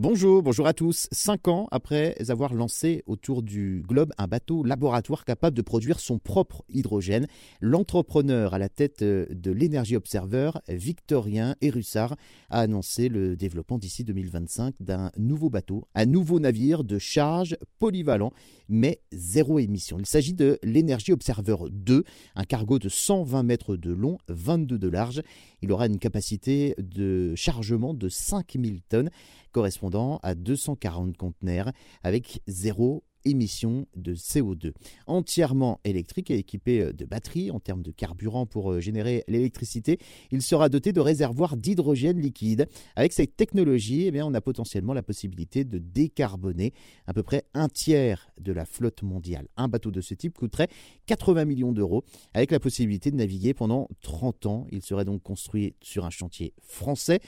Bonjour, bonjour à tous. Cinq ans après avoir lancé autour du globe un bateau laboratoire capable de produire son propre hydrogène, l'entrepreneur à la tête euh, de l'Energy Observer, Victorien Erussard, a annoncé le développement d'ici 2025 d'un nouveau bateau, un nouveau navire de charge polyvalent, mais zéro émission. Il s'agit de l'Energy Observer 2, un cargo de 120 mètres de long, 22 de large. Il aura une capacité de chargement de 5000 tonnes, correspondant à 240 conteneurs, avec zéro émissions de CO2. Entièrement électrique et équipé de batteries en termes de carburant pour euh, générer l'électricité, il sera doté de réservoirs d'hydrogène liquide. Avec cette technologie, eh on a potentiellement la possibilité de décarboner à peu près un tiers de la flotte mondiale. Un bateau de ce type coûterait 80 millions d'euros avec la possibilité de naviguer pendant 30 ans. Il serait donc construit sur un chantier français.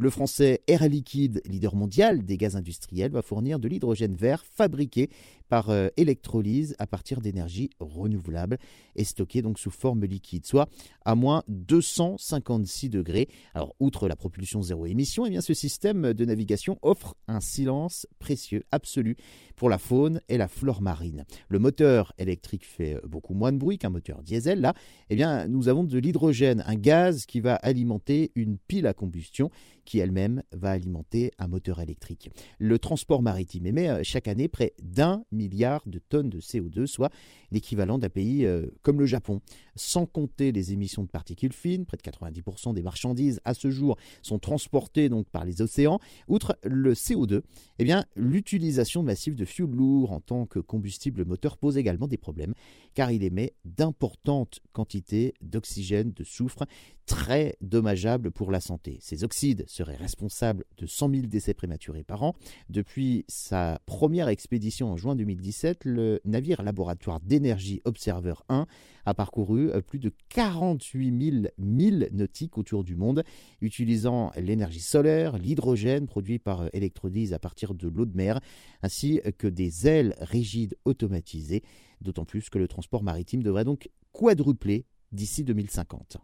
Le français Air Liquide, leader mondial des gaz industriels, va fournir de l'hydrogène vert fabriqué par euh, électrolyse à partir d'énergie renouvelable et stocké donc sous forme liquide, soit à moins 256 degrés. Alors, outre la propulsion zéro émission, eh bien, ce système de navigation offre un silence précieux absolu pour la faune et la flore marine. Le moteur électrique fait euh, beaucoup moins de bruit qu'un moteur diesel. Là, eh bien, nous avons de l'hydrogène, un gaz qui va alimenter une pile à combustion qui elle-même va alimenter un moteur électrique. Le transport maritime émet euh, chaque année près d'un milliard de tonnes de CO2, soit l'équivalent d'un pays euh, comme le Japon. Sans compter les émissions de particules fines, près de 90% des marchandises à ce jour sont transportées donc par les océans. Outre le CO2, eh bien l'utilisation massive de fuel lourd en tant que combustible moteur pose également des problèmes, car il émet d'importantes quantités d'oxygène, de soufre, très dommageables pour la santé. Ces oxydes seraient responsables de 100 000 décès prématurés par an. Depuis sa première expédition en juin 2017, le navire laboratoire d'énergie Observer 1 a parcouru euh, plus de 48 000 milles nautiques autour du monde, utilisant l'énergie solaire, l'hydrogène produit par euh, électrolyse à partir de l'eau de mer, ainsi que des ailes rigides automatisées, d'autant plus que le transport maritime devrait donc quadrupler d'ici 2050.